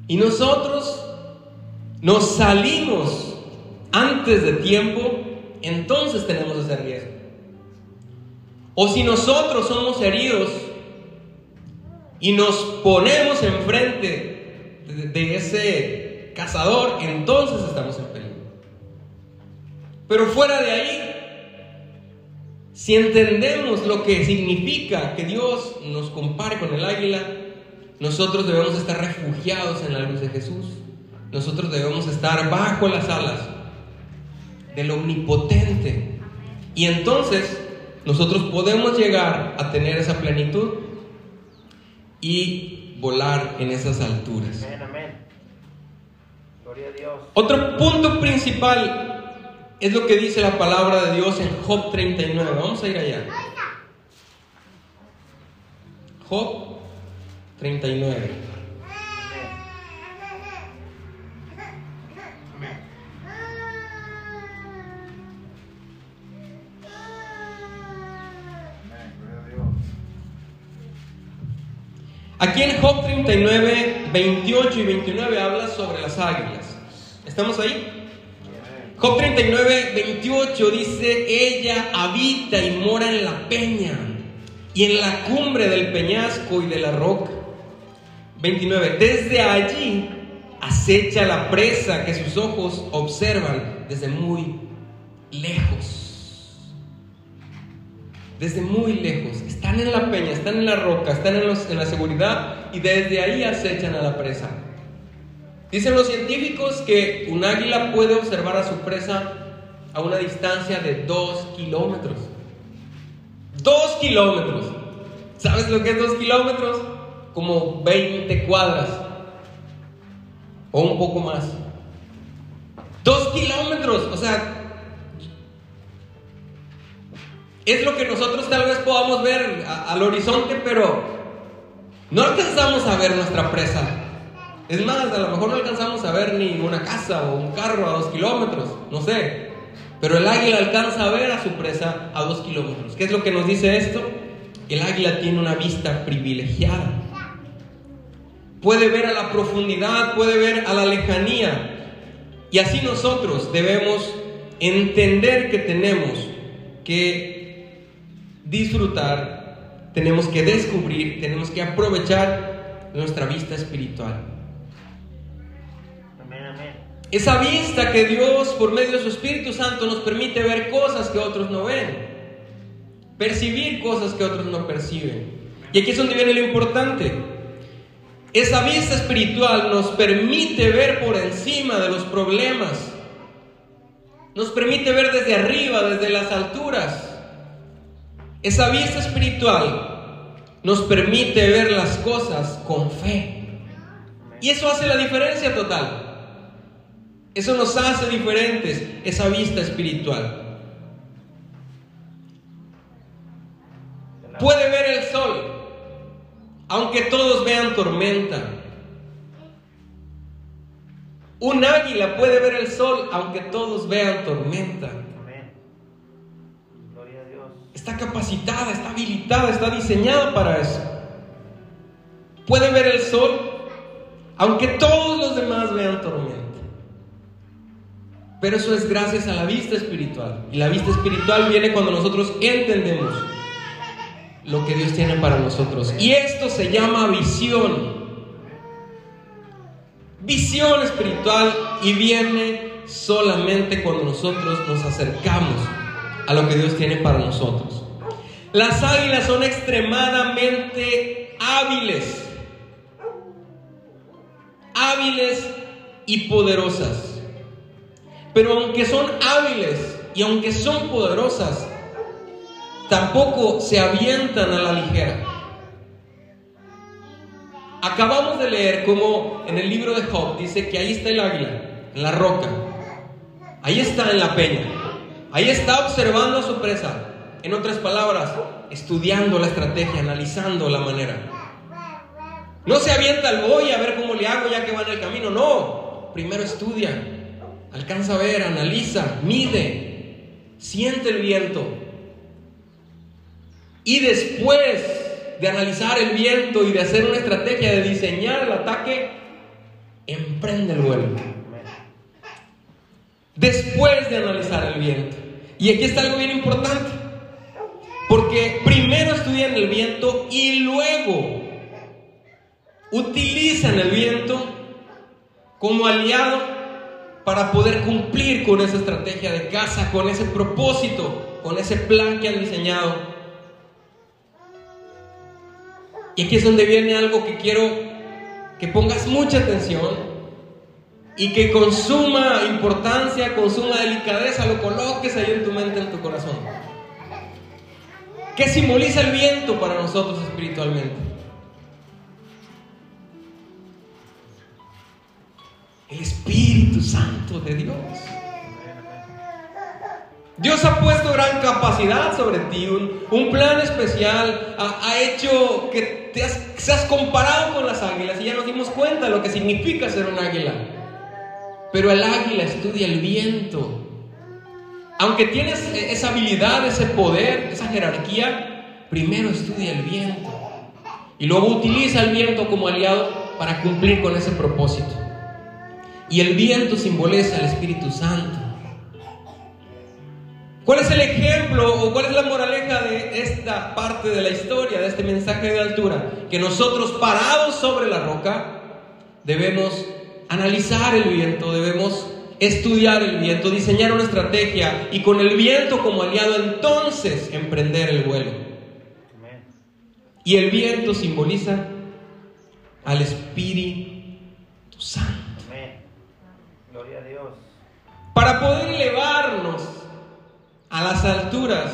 y nosotros nos salimos antes de tiempo, entonces tenemos ese riesgo. O si nosotros somos heridos y nos ponemos enfrente de, de ese cazador, entonces estamos en peligro. Pero fuera de ahí, si entendemos lo que significa que Dios nos compare con el águila, nosotros debemos estar refugiados en la luz de Jesús. Nosotros debemos estar bajo las alas del omnipotente. Y entonces nosotros podemos llegar a tener esa plenitud y volar en esas alturas. Amén, amén. Gloria a Dios. Otro punto principal es lo que dice la palabra de Dios en Job 39. Vamos a ir allá. Job 39. Amén, gloria a Dios. Aquí en Job 39, 28 y 29 habla sobre las águilas. ¿Estamos ahí? Job 39, 28 dice, ella habita y mora en la peña y en la cumbre del peñasco y de la roca. 29, desde allí acecha la presa que sus ojos observan desde muy lejos. Desde muy lejos. Están en la peña, están en la roca, están en, los- en la seguridad y desde ahí acechan a la presa. Dicen los científicos que un águila puede observar a su presa a una distancia de 2 kilómetros. 2 kilómetros. ¿Sabes lo que es 2 kilómetros? Como 20 cuadras. O un poco más. 2 kilómetros. O sea, es lo que nosotros tal vez podamos ver al horizonte, pero no alcanzamos a ver nuestra presa. Es más, a lo mejor no alcanzamos a ver ni una casa o un carro a dos kilómetros, no sé. Pero el águila alcanza a ver a su presa a dos kilómetros. ¿Qué es lo que nos dice esto? El águila tiene una vista privilegiada. Puede ver a la profundidad, puede ver a la lejanía. Y así nosotros debemos entender que tenemos que disfrutar, tenemos que descubrir, tenemos que aprovechar nuestra vista espiritual. Esa vista que Dios por medio de su Espíritu Santo nos permite ver cosas que otros no ven, percibir cosas que otros no perciben. Y aquí es donde viene lo importante. Esa vista espiritual nos permite ver por encima de los problemas, nos permite ver desde arriba, desde las alturas. Esa vista espiritual nos permite ver las cosas con fe. Y eso hace la diferencia total. Eso nos hace diferentes, esa vista espiritual. Puede ver el sol, aunque todos vean tormenta. Un águila puede ver el sol, aunque todos vean tormenta. Está capacitada, está habilitada, está diseñada para eso. Puede ver el sol, aunque todos los demás vean tormenta. Pero eso es gracias a la vista espiritual. Y la vista espiritual viene cuando nosotros entendemos lo que Dios tiene para nosotros. Y esto se llama visión. Visión espiritual y viene solamente cuando nosotros nos acercamos a lo que Dios tiene para nosotros. Las águilas son extremadamente hábiles. hábiles y poderosas. Pero aunque son hábiles y aunque son poderosas, tampoco se avientan a la ligera. Acabamos de leer como en el libro de Job dice que ahí está el águila, en la roca. Ahí está en la peña. Ahí está observando a su presa. En otras palabras, estudiando la estrategia, analizando la manera. No se avienta al boy a ver cómo le hago ya que va en el camino. No. Primero estudia, alcanza a ver, analiza, mide, siente el viento. Y después de analizar el viento y de hacer una estrategia de diseñar el ataque, emprende el vuelo. Después de analizar el viento. Y aquí está algo bien importante. Porque primero estudian el viento y luego utilizan el viento como aliado para poder cumplir con esa estrategia de caza, con ese propósito, con ese plan que han diseñado y aquí es donde viene algo que quiero que pongas mucha atención y que con suma importancia, con suma delicadeza lo coloques ahí en tu mente, en tu corazón. ¿Qué simboliza el viento para nosotros espiritualmente? El Espíritu Santo de Dios. Dios ha puesto gran capacidad sobre ti, un, plan especial, ha, hecho que te has, seas comparado con las águilas y ya nos dimos cuenta de lo que significa ser un águila. Pero el águila estudia el viento. Aunque tienes esa habilidad, ese poder, esa jerarquía, primero estudia el viento y luego utiliza el viento como aliado para cumplir con ese propósito. Y el viento simboliza el Espíritu Santo. ¿Cuál es el ejemplo o cuál es la moraleja de esta parte de la historia, de este mensaje de altura? Que nosotros parados sobre la roca debemos analizar el viento, debemos estudiar el viento, diseñar una estrategia y con el viento como aliado entonces emprender el vuelo. Y el viento simboliza al Espíritu Santo. Para poder elevarnos a las alturas,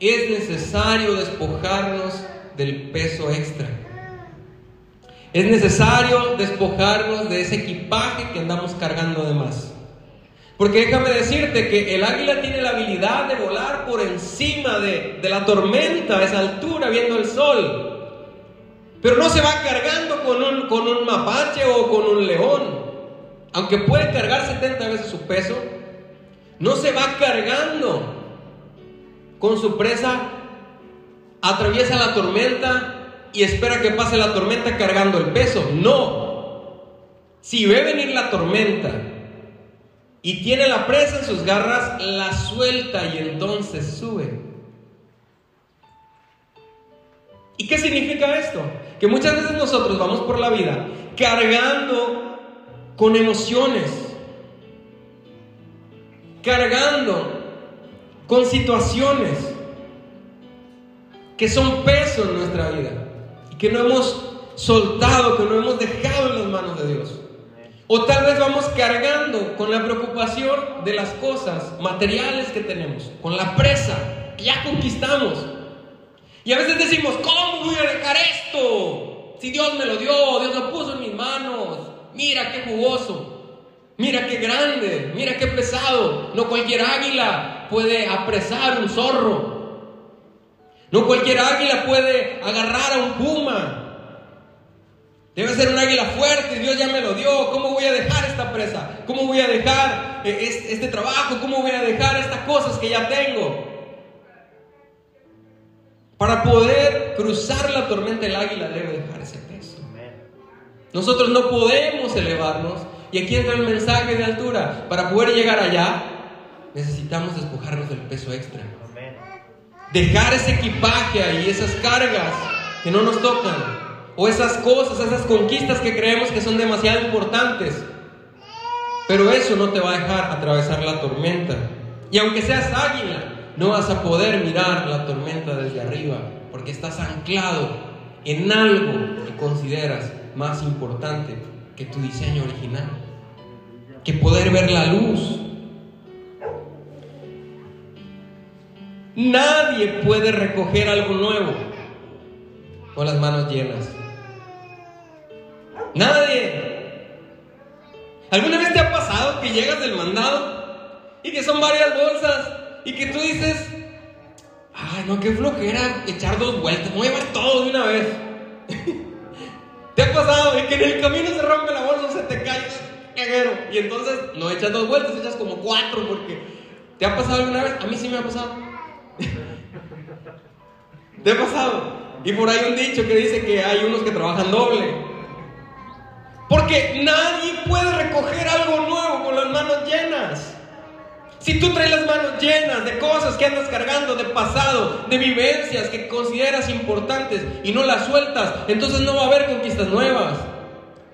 es necesario despojarnos del peso extra. Es necesario despojarnos de ese equipaje que andamos cargando de más. Porque déjame decirte que el águila tiene la habilidad de volar por encima de, la tormenta a esa altura, viendo el sol. Pero no se va cargando con un mapache o con un león. Aunque puede cargar 70 veces su peso, no se va cargando con su presa, atraviesa la tormenta y espera que pase la tormenta cargando el peso. No. Si ve venir la tormenta y tiene la presa en sus garras, la suelta y entonces sube. ¿Y qué significa esto? Que muchas veces nosotros vamos por la vida cargando con emociones, cargando con situaciones que son peso en nuestra vida y que no hemos soltado, que no hemos dejado en las manos de Dios. O tal vez vamos cargando con la preocupación de las cosas materiales que tenemos, con la presa que ya conquistamos. Y a veces decimos, ¿cómo voy a dejar esto? Si Dios me lo dio, Dios lo puso en mis manos. Mira qué jugoso. Mira qué grande, mira qué pesado. No cualquier águila puede apresar un zorro. No cualquier águila puede agarrar a un puma. Debe ser un águila fuerte, Dios ya me lo dio. ¿Cómo voy a dejar esta presa? ¿Cómo voy a dejar eh, este trabajo? ¿Cómo voy a dejar estas cosas que ya tengo? Para poder cruzar la tormenta, el águila debe dejar ese peso. Nosotros no podemos elevarnos y aquí entra el mensaje de altura. Para poder llegar allá, necesitamos despojarnos del peso extra. Dejar ese equipaje ahí, esas cargas que no nos tocan. O esas cosas, esas conquistas que creemos que son demasiado importantes. Pero eso no te va a dejar atravesar la tormenta. Y aunque seas águila, no vas a poder mirar la tormenta desde arriba, porque estás anclado en algo que consideras más importante que tu diseño original, que poder ver la luz. Nadie puede recoger algo nuevo con las manos llenas. Nadie. ¿Alguna vez te ha pasado que llegas del mandado y que son varias bolsas y que tú dices, ay, no, qué flojera echar dos vueltas, voy a llevar todo de una vez? ¿Te ha pasado que en el camino se rompe la bolsa, se te cae caguero y entonces no echas dos vueltas, echas como cuatro porque ¿te ha pasado alguna vez? A mí sí me ha pasado. ¿Te ha pasado? Y por ahí un dicho que dice que hay unos que trabajan doble. Porque nadie puede recoger algo nuevo con las manos llenas. Si tú traes las manos llenas de cosas que andas cargando, de pasado, de vivencias que consideras importantes y no las sueltas, entonces no va a haber conquistas nuevas.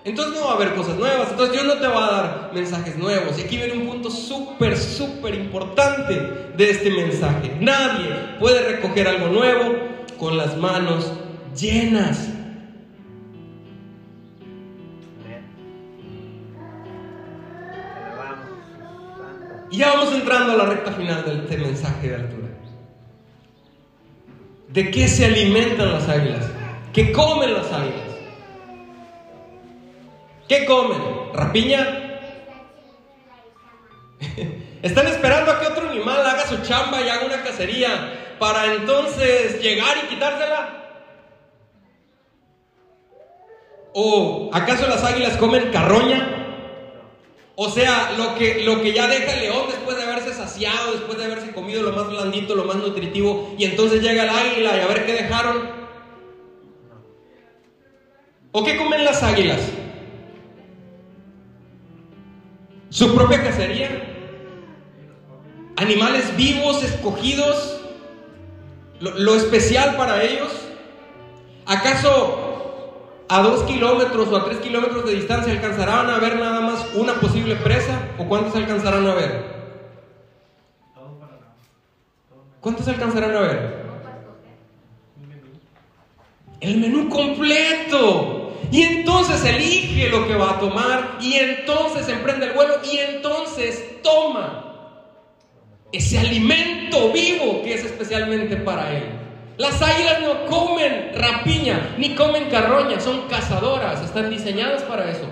Entonces no va a haber cosas nuevas. Entonces Dios no te va a dar mensajes nuevos. Y aquí viene un punto súper, súper importante de este mensaje. Nadie puede recoger algo nuevo con las manos llenas. Y ya vamos entrando a la recta final de este mensaje de altura. ¿De qué se alimentan las águilas? ¿Qué comen las águilas? ¿Qué comen? ¿Rapiña? Están esperando a que otro animal haga su chamba y haga una cacería para entonces llegar y quitársela. ¿O acaso las águilas comen carroña? O sea, lo que, lo que ya deja el león después de haberse saciado, después de haberse comido lo más blandito, lo más nutritivo, y entonces llega el águila y a ver qué dejaron. ¿O qué comen las águilas? Su propia cacería. Animales vivos, escogidos. Lo, lo especial para ellos. ¿Acaso a dos kilómetros o a tres kilómetros de distancia alcanzarán a ver nada más una posible presa? ¿O cuántos alcanzarán a ver? ¿Cuántos alcanzarán a ver? El menú completo. Y entonces elige lo que va a tomar y entonces emprende el vuelo y entonces toma ese alimento vivo que es especialmente para él. Las águilas no comen rapiña ni comen carroña, son cazadoras, están diseñadas para eso,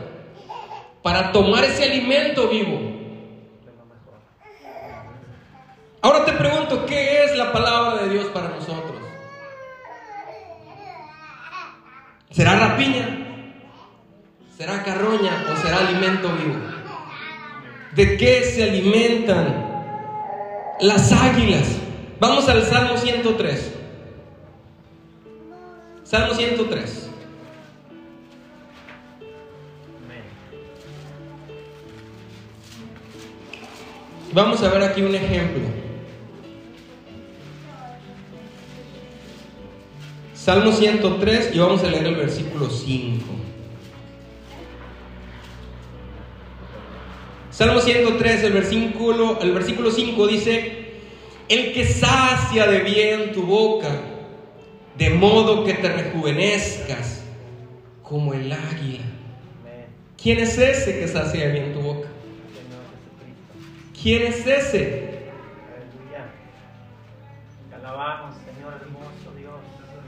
para tomar ese alimento vivo. Ahora te pregunto, ¿qué es la palabra de Dios para nosotros? ¿Será rapiña? ¿Será carroña o será alimento vivo? ¿De qué se alimentan las águilas? Vamos al Salmo 103. Salmo 103. Vamos a ver aquí un ejemplo. Salmo 103 y vamos a leer el versículo 5. Salmo 103, el versículo, el versículo 5 dice, el que sacia de bien tu boca, de modo que te rejuvenezcas como el águila. ¿Quién es ese que sacia bien tu boca? ¿Quién es ese?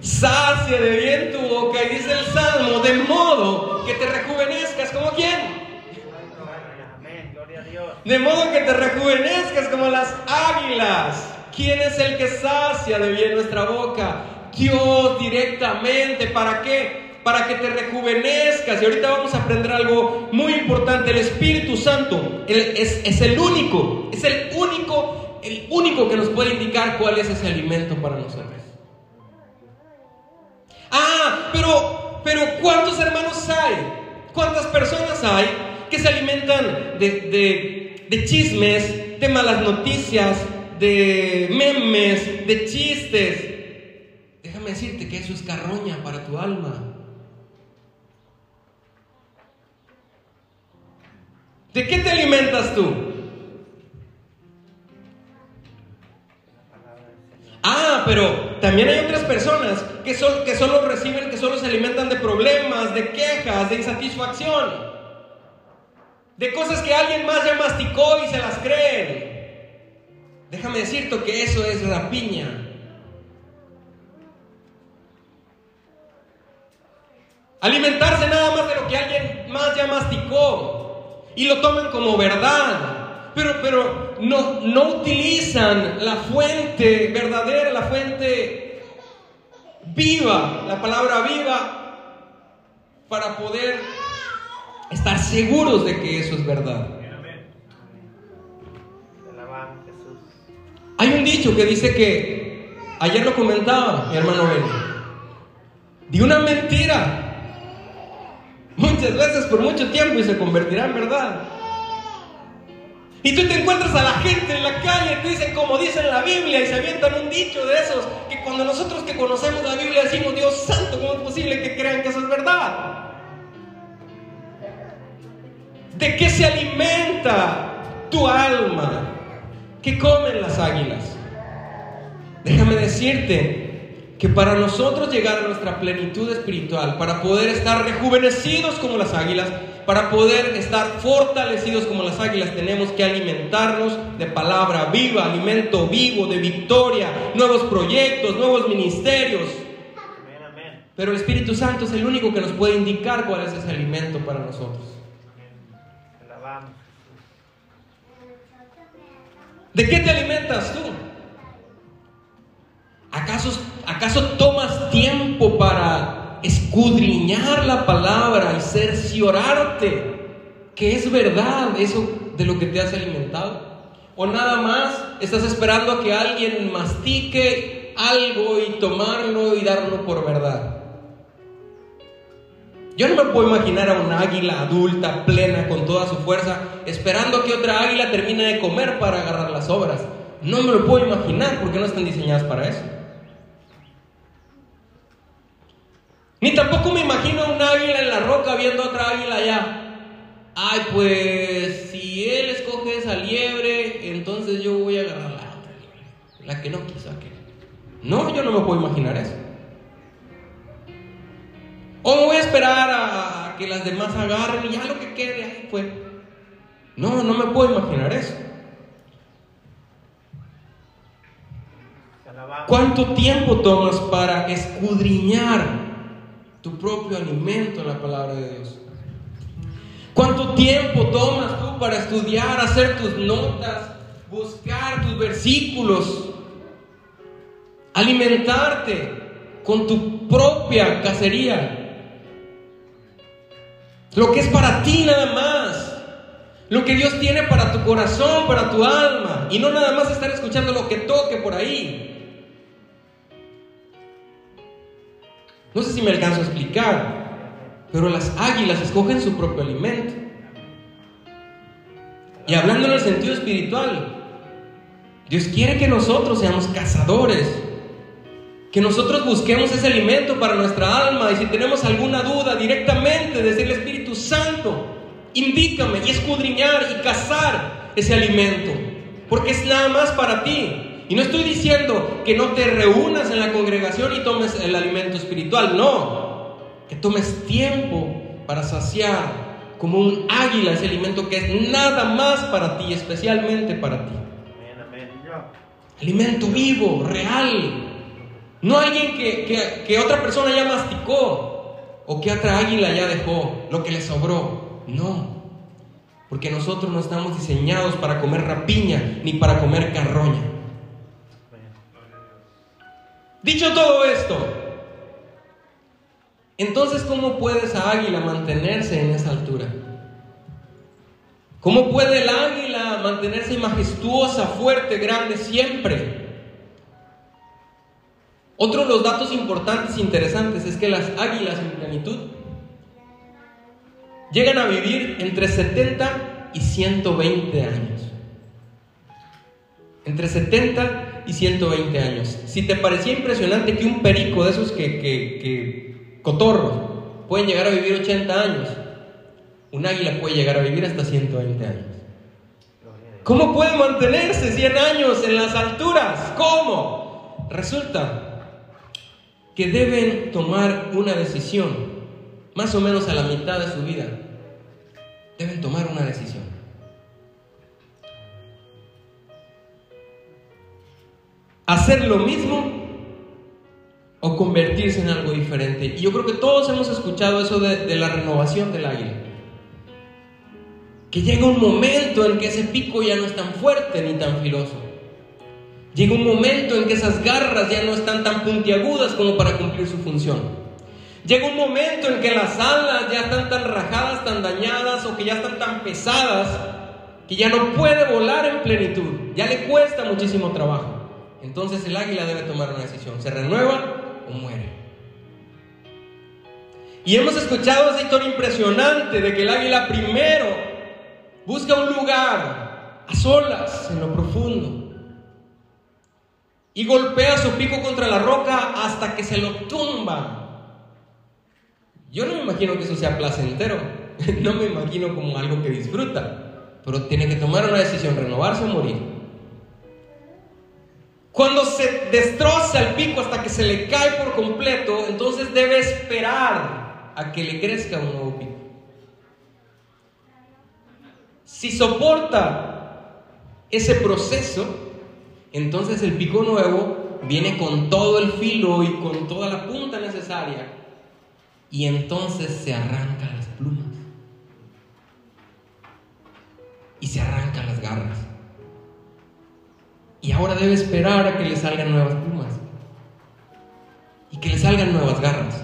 Sacia de bien tu boca y dice el Salmo, de modo que te rejuvenezcas como quién? De modo que te rejuvenezcas como las águilas. ¿Quién es el que sacia de bien nuestra boca? Dios directamente. ¿Para qué? Para que te rejuvenezcas. Y ahorita vamos a aprender algo muy importante. El Espíritu Santo es, es el único, es el único, el único que nos puede indicar cuál es ese alimento para nosotros. Ah, pero, pero ¿cuántos hermanos hay? ¿Cuántas personas hay que se alimentan de, de, de chismes, de malas noticias, de memes, de chistes? Déjame decirte que eso es carroña para tu alma. ¿De qué te alimentas tú? Ah, pero también hay otras personas que, que solo reciben, que solo se alimentan de problemas, de quejas, de insatisfacción. de cosas que alguien más ya masticó y se las creen. Déjame decirte que eso es rapiña. Alimentarse nada más de lo que alguien más ya masticó y lo toman como verdad. Pero, pero no, no utilizan la fuente verdadera, la fuente viva, la palabra viva, para poder estar seguros de que eso es verdad. Hay un dicho que dice que, ayer lo comentaba mi hermano Ben, de una mentira muchas veces por mucho tiempo y se convertirá en verdad. Y tú te encuentras a la gente en la calle, te dicen como dice en la Biblia y se avientan un dicho de esos, que cuando nosotros que conocemos la Biblia decimos, Dios santo, ¿cómo es posible que crean que eso es verdad? ¿De qué se alimenta tu alma? ¿Qué comen las águilas? Déjame decirte que para nosotros llegar a nuestra plenitud espiritual, para poder estar rejuvenecidos como las águilas, para poder estar fortalecidos como las águilas, tenemos que alimentarnos de palabra viva, alimento vivo, de victoria, nuevos proyectos, nuevos ministerios. Pero el Espíritu Santo es el único que nos puede indicar cuál es ese alimento para nosotros. ¿De qué te alimentas tú? ¿Acaso, ¿Acaso tomas tiempo para escudriñar la palabra y cerciorarte que es verdad eso de lo que te has alimentado? ¿O nada más estás esperando a que alguien mastique algo y tomarlo y darlo por verdad? Yo no me puedo imaginar a una águila adulta, plena, con toda su fuerza, esperando que otra águila termine de comer para agarrar las obras. No me lo puedo imaginar porque no están diseñadas para eso. Ni tampoco me imagino a un águila en la roca viendo a otra águila allá. Ay, pues si él escoge esa liebre, entonces yo voy a agarrar la otra liebre, la que no quiso aquel. No, yo no me puedo imaginar eso. O me voy a esperar a que las demás agarren y ya lo que quede ahí fue. No, no me puedo imaginar eso. ¿Cuánto tiempo tomas para escudriñar tu propio alimento en la palabra de Dios. ¿Cuánto tiempo tomas tú para estudiar, hacer tus notas, buscar tus versículos, alimentarte con tu propia cacería? Lo que es para ti nada más. Lo que Dios tiene para tu corazón, para tu alma. Y no nada más estar escuchando lo que toque por ahí. No sé si me alcanzo a explicar, pero las águilas escogen su propio alimento. Y hablando en el sentido espiritual, Dios quiere que nosotros seamos cazadores, que nosotros busquemos ese alimento para nuestra alma y si tenemos alguna duda directamente desde el Espíritu Santo, indícame y escudriñar y cazar ese alimento, porque es nada más para ti. Y no estoy diciendo que no te reúnas en la congregación y tomes el alimento espiritual, no. Que tomes tiempo para saciar como un águila ese alimento que es nada más para ti, especialmente para ti. Alimento vivo, real. No alguien que, que otra persona ya masticó o que otra águila ya dejó lo que le sobró. No. Porque nosotros no estamos diseñados para comer rapiña ni para comer carroña. Dicho todo esto, entonces ¿cómo puede esa águila mantenerse en esa altura? ¿Cómo puede el águila mantenerse majestuosa, fuerte, grande siempre? Otro de los datos importantes e interesantes es que las águilas en plenitud llegan a vivir entre 70 y 120 años. Entre 70 y 120 años. Si te parecía impresionante que un perico de esos que, que, que cotorros pueden llegar a vivir 80 años, un águila puede llegar a vivir hasta 120 años. ¿Cómo puede mantenerse 100 años en las alturas? ¿Cómo? Resulta que deben tomar una decisión, más o menos a la mitad de su vida. Deben tomar una decisión. Hacer lo mismo o convertirse en algo diferente. Y yo creo que todos hemos escuchado eso de, la renovación del águila. Que llega un momento en que ese pico ya no es tan fuerte ni tan filoso. Llega un momento en que esas garras ya no están tan puntiagudas como para cumplir su función. Llega un momento en que las alas ya están tan rajadas, tan dañadas o que ya están tan pesadas que ya no puede volar en plenitud. Ya le cuesta muchísimo trabajo. Entonces el águila debe tomar una decisión. ¿Se renueva o muere? Y hemos escuchado esa historia impresionante de que el águila primero busca un lugar a solas en lo profundo y golpea su pico contra la roca hasta que se lo tumba. Yo no me imagino que eso sea placentero, no me imagino como algo que disfruta, pero tiene que tomar una decisión, renovarse o morir. Cuando se destroza el pico hasta que se le cae por completo, entonces debe esperar a que le crezca un nuevo pico. Si soporta ese proceso, entonces el pico nuevo viene con todo el filo y con toda la punta necesaria y entonces se arrancan las plumas y se arrancan las garras. Y ahora debe esperar a que le salgan nuevas plumas y que le salgan nuevas garras.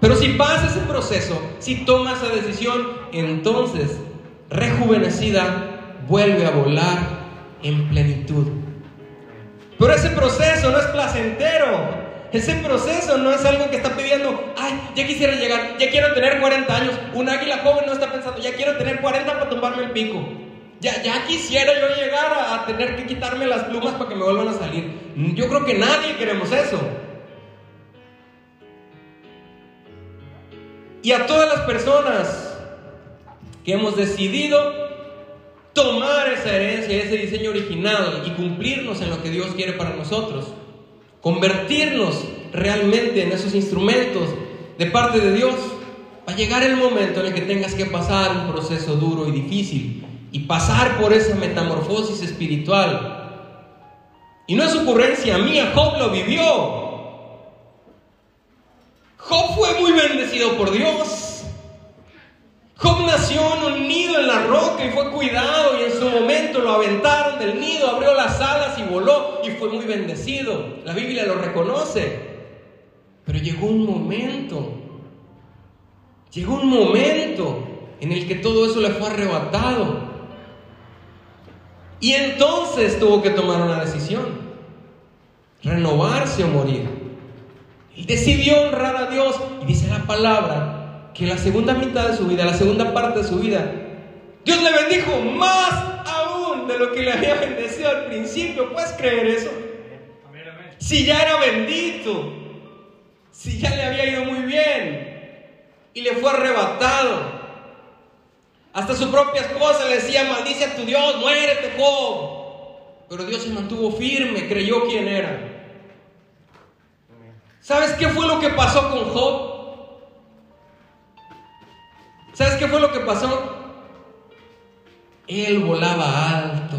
Pero si pasa ese proceso, si toma esa decisión, entonces rejuvenecida vuelve a volar en plenitud. Pero ese proceso no es placentero. Ese proceso no es algo que está pidiendo, ay, ya quisiera llegar, ya quiero tener 40 años. Un águila joven no está pensando, ya quiero tener 40 para tumbarme el pico. Ya, ya quisiera yo llegar a, tener que quitarme las plumas para que me vuelvan a salir. Yo creo que nadie queremos eso. Y a todas las personas que hemos decidido tomar esa herencia, ese diseño original y cumplirnos en lo que Dios quiere para nosotros. Convertirnos realmente en esos instrumentos de parte de Dios. Va a llegar el momento en el que tengas que pasar un proceso duro y difícil y pasar por esa metamorfosis espiritual. Y no es ocurrencia mía, Job lo vivió. Job fue muy bendecido por Dios. Job nació en un nido en la roca y fue cuidado y en su momento lo aventaron del nido, abrió las alas y voló y fue muy bendecido. La Biblia lo reconoce. Pero llegó un momento, llegó un momento en el que todo eso le fue arrebatado. Y entonces tuvo que tomar una decisión, renovarse o morir. Él decidió honrar a Dios y dice la palabra que la segunda mitad de su vida, la segunda parte de su vida, Dios le bendijo más aún de lo que le había bendecido al principio. ¿Puedes creer eso? Si ya era bendito, si ya le había ido muy bien y le fue arrebatado. Hasta su propia esposa le decía, maldice a tu Dios, muérete Job. Pero Dios se mantuvo firme, creyó quién era. ¿Sabes qué fue lo que pasó con Job? ¿Sabes qué fue lo que pasó? Él volaba alto.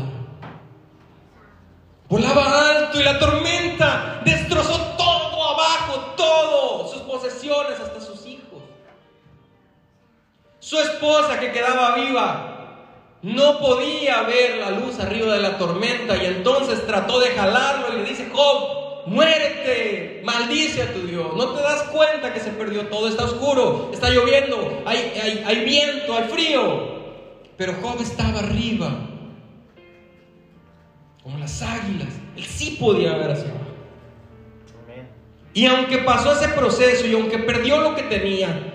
Volaba alto y la tormenta destrozó todo abajo, todo, sus posesiones, hasta hijos. Su esposa que quedaba viva no podía ver la luz arriba de la tormenta y entonces trató de jalarlo y le dice, Job, muérete, maldice a tu Dios. No te das cuenta que se perdió todo, está oscuro, está lloviendo, hay, hay, viento, hay frío. Pero Job estaba arriba, como las águilas. Él sí podía ver hacia abajo. Y aunque pasó ese proceso y aunque perdió lo que tenía,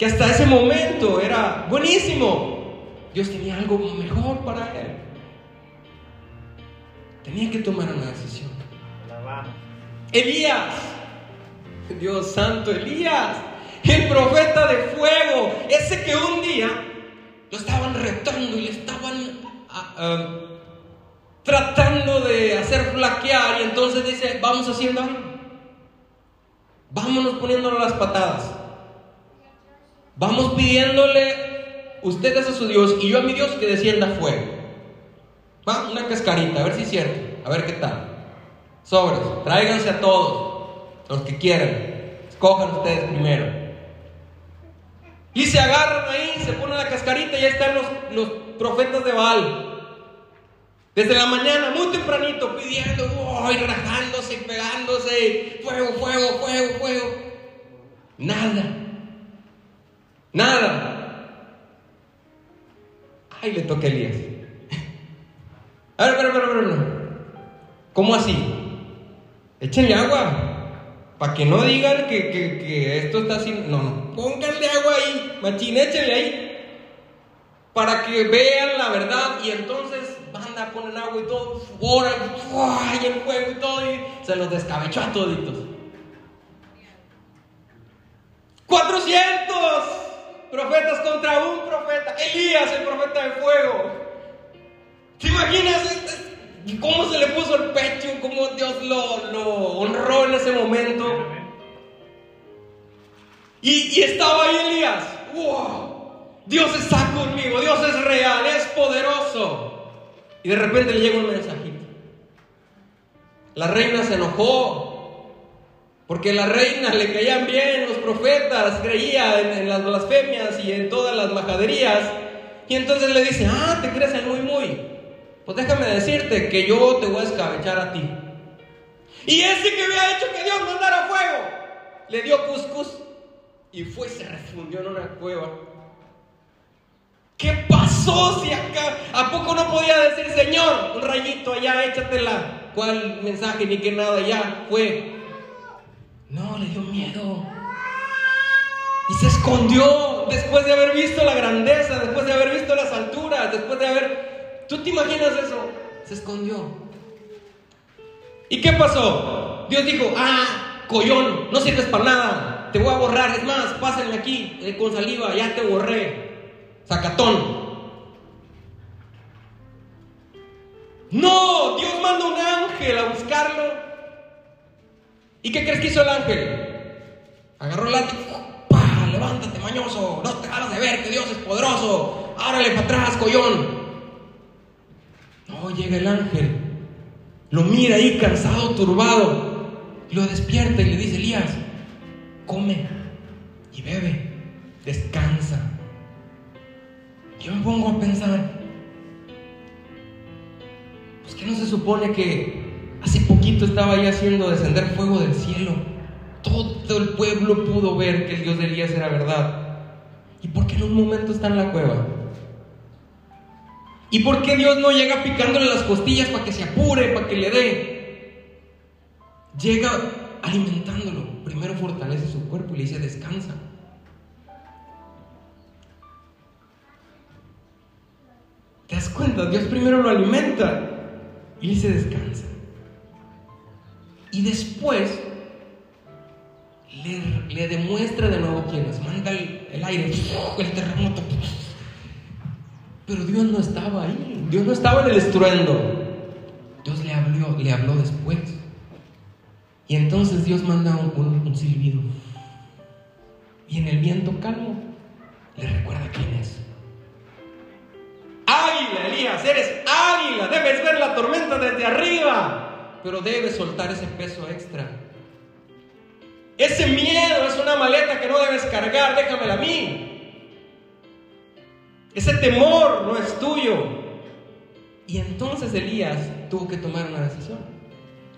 que hasta ese momento era buenísimo, Dios tenía algo mejor para él. Tenía que tomar una decisión. Elías, Dios santo, Elías, el profeta de fuego, ese que un día lo estaban retando y le estaban ah, ah, tratando de hacer flaquear y entonces dice, vamos haciendo algo. Vámonos poniéndole las patadas. Vamos pidiéndole ustedes a su Dios y yo a mi Dios que descienda fuego. Va, una cascarita, a ver si es cierto, a ver qué tal. Sobres, tráiganse a todos, los que quieran. Escojan ustedes primero. Y se agarran ahí, se ponen la cascarita y ahí están los, los profetas de Baal. Desde la mañana, muy tempranito, pidiendo, y rajándose, pegándose, fuego, fuego, fuego, fuego. Nada. Nada. Ay, le toca a Elías. A ver, pero, pero, pero, ¿Cómo así? Échenle agua. Para que no digan que, que, que, esto está así. No, no. Pónganle agua ahí. Machín, échenle ahí. Para que vean la verdad. Y entonces banda, ponen agua y todo. Y el fuego y todo. Y se los descabechó a toditos. 400 profetas contra un profeta. Elías, el profeta de fuego. ¿Te imaginas? ¿Y cómo se le puso el pecho? ¿Cómo Dios lo, honró en ese momento? Y, estaba ahí Elías. Dios está conmigo, Dios es real, es poderoso. Y de repente le llega un mensajito. La reina se enojó porque la reina le caían bien los profetas, creía en, las blasfemias y en todas las majaderías. Y entonces le dice, ah, te crees el muy muy. Pues déjame decirte que yo te voy a escabechar a ti. Y ese que había hecho que Dios mandara fuego, le dio cuscús y fue se refundió en una cueva. ¿Qué pasó si acá? ¿A poco no podía decir, Señor, un rayito allá, échatela? ¿Cuál mensaje ni qué nada ya fue? No, le dio miedo. Y se escondió después de haber visto la grandeza, después de haber visto las alturas, después de haber... ¿Tú te imaginas eso? Se escondió. ¿Y qué pasó? Dios dijo, ah, collón, no sirves para nada, te voy a borrar. Es más, pásenme aquí eh, con saliva, ya te borré. Zacatón. No, Dios manda un ángel a buscarlo. ¿Y qué crees que hizo el ángel? Agarró el látigo. ¡Pah! Levántate, mañoso. No te hagas de ver que Dios es poderoso. Árale para atrás, collón. No, llega el ángel. Lo mira ahí cansado, turbado. Lo despierta y le dice, Elías, come y bebe. Descansa. Yo me pongo a pensar, pues que no se supone que hace poquito estaba ahí haciendo descender fuego del cielo. Todo el pueblo pudo ver que el Dios de Elías era verdad. ¿Y por qué en un momento está en la cueva? ¿Y por qué Dios no llega picándole las costillas para que se apure, para que le dé? Llega alimentándolo. Primero fortalece su cuerpo y le dice descansa. ¿Te das cuenta? Dios primero lo alimenta y le dice descansa. Y después le, demuestra de nuevo quién es. Manda el, aire, el terremoto. Pero Dios no estaba ahí. Dios no estaba en el estruendo. Dios le habló, le habló después. Y entonces Dios manda un, un silbido. Y en el viento calmo le recuerda quién es. Águila, Elías, eres águila. Debes ver la tormenta desde arriba. Pero debes soltar ese peso extra. Ese miedo es una maleta que no debes cargar. Déjamela a mí. Ese temor no es tuyo. Y entonces Elías tuvo que tomar una decisión.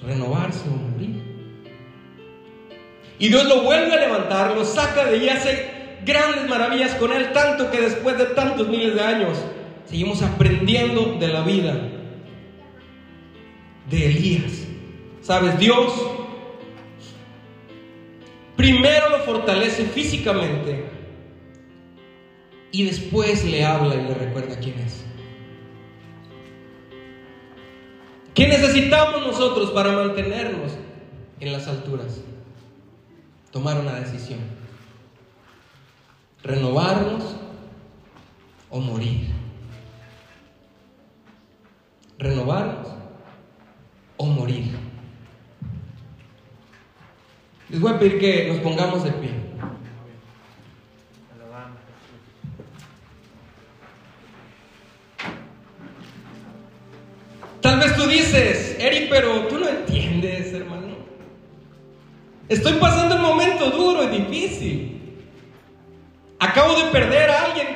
Renovarse o morir. Y Dios lo vuelve a levantar, lo saca de allí, hace grandes maravillas con él, tanto que después de tantos miles de años seguimos aprendiendo de la vida de Elías. ¿Sabes? Dios primero lo fortalece físicamente y después le habla y le recuerda quién es. ¿Qué necesitamos nosotros para mantenernos en las alturas? Tomar una decisión. Renovarnos o morir. Renovarnos o morir. Les voy a pedir que nos pongamos de pie. Tal vez tú dices, Eri, pero tú no entiendes, hermano. Estoy pasando un momento duro y difícil. Acabo de perder a alguien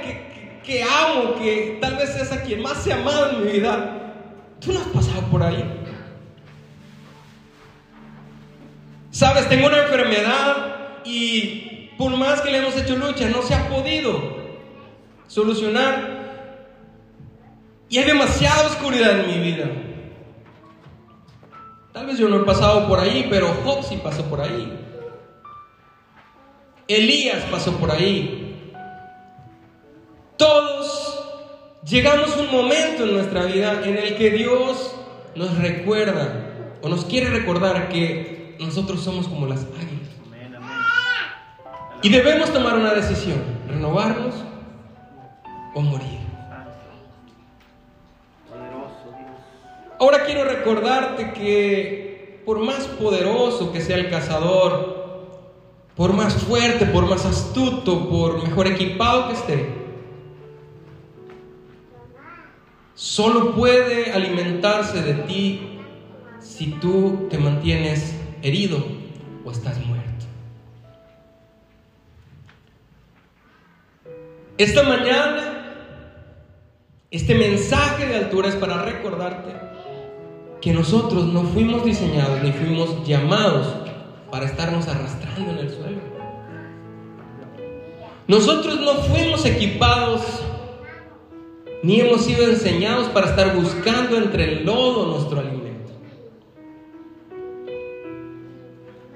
que, amo, que tal vez es a quien más he amado en mi vida. Tú no has pasado por ahí. Sabes, tengo una enfermedad y por más que le hemos hecho lucha, no se ha podido solucionar. Y hay demasiada oscuridad en mi vida. Tal vez yo no he pasado por ahí, pero Job pasó por ahí. Elías pasó por ahí. Todos llegamos a un momento en nuestra vida en el que Dios nos recuerda o nos quiere recordar que nosotros somos como las águilas. Y debemos tomar una decisión, renovarnos o morir. Ahora quiero recordarte que por más poderoso que sea el cazador, por más fuerte, por más astuto, por mejor equipado que esté, solo puede alimentarse de ti si tú te mantienes herido o estás muerto. Esta mañana, este mensaje de altura es para recordarte que nosotros no fuimos diseñados ni fuimos llamados para estarnos arrastrando en el suelo. Nosotros no fuimos equipados ni hemos sido enseñados para estar buscando entre el lodo nuestro alimento.